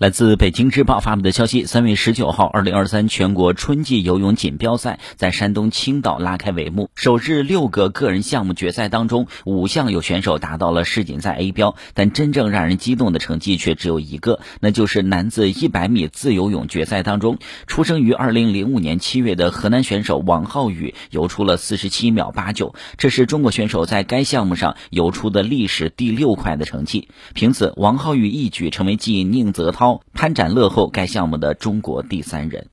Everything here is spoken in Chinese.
来自北京日报发布的消息，三月十九号，二零二三全国春季游泳锦标赛在山东青岛拉开帷幕。首日六个个人项目决赛当中，五项有选手达到了世锦赛 A 标，但真正让人激动的成绩却只有一个，那就是男子一百米自由泳决赛当中，出生于二零零五年七月的河南选手王浩宇游出了四十七秒八九，这是中国选手在该项目上游出的历史第六快的成绩。凭此，王浩宇一举成为继宁泽涛。潘展乐后，该项目的中国第三人。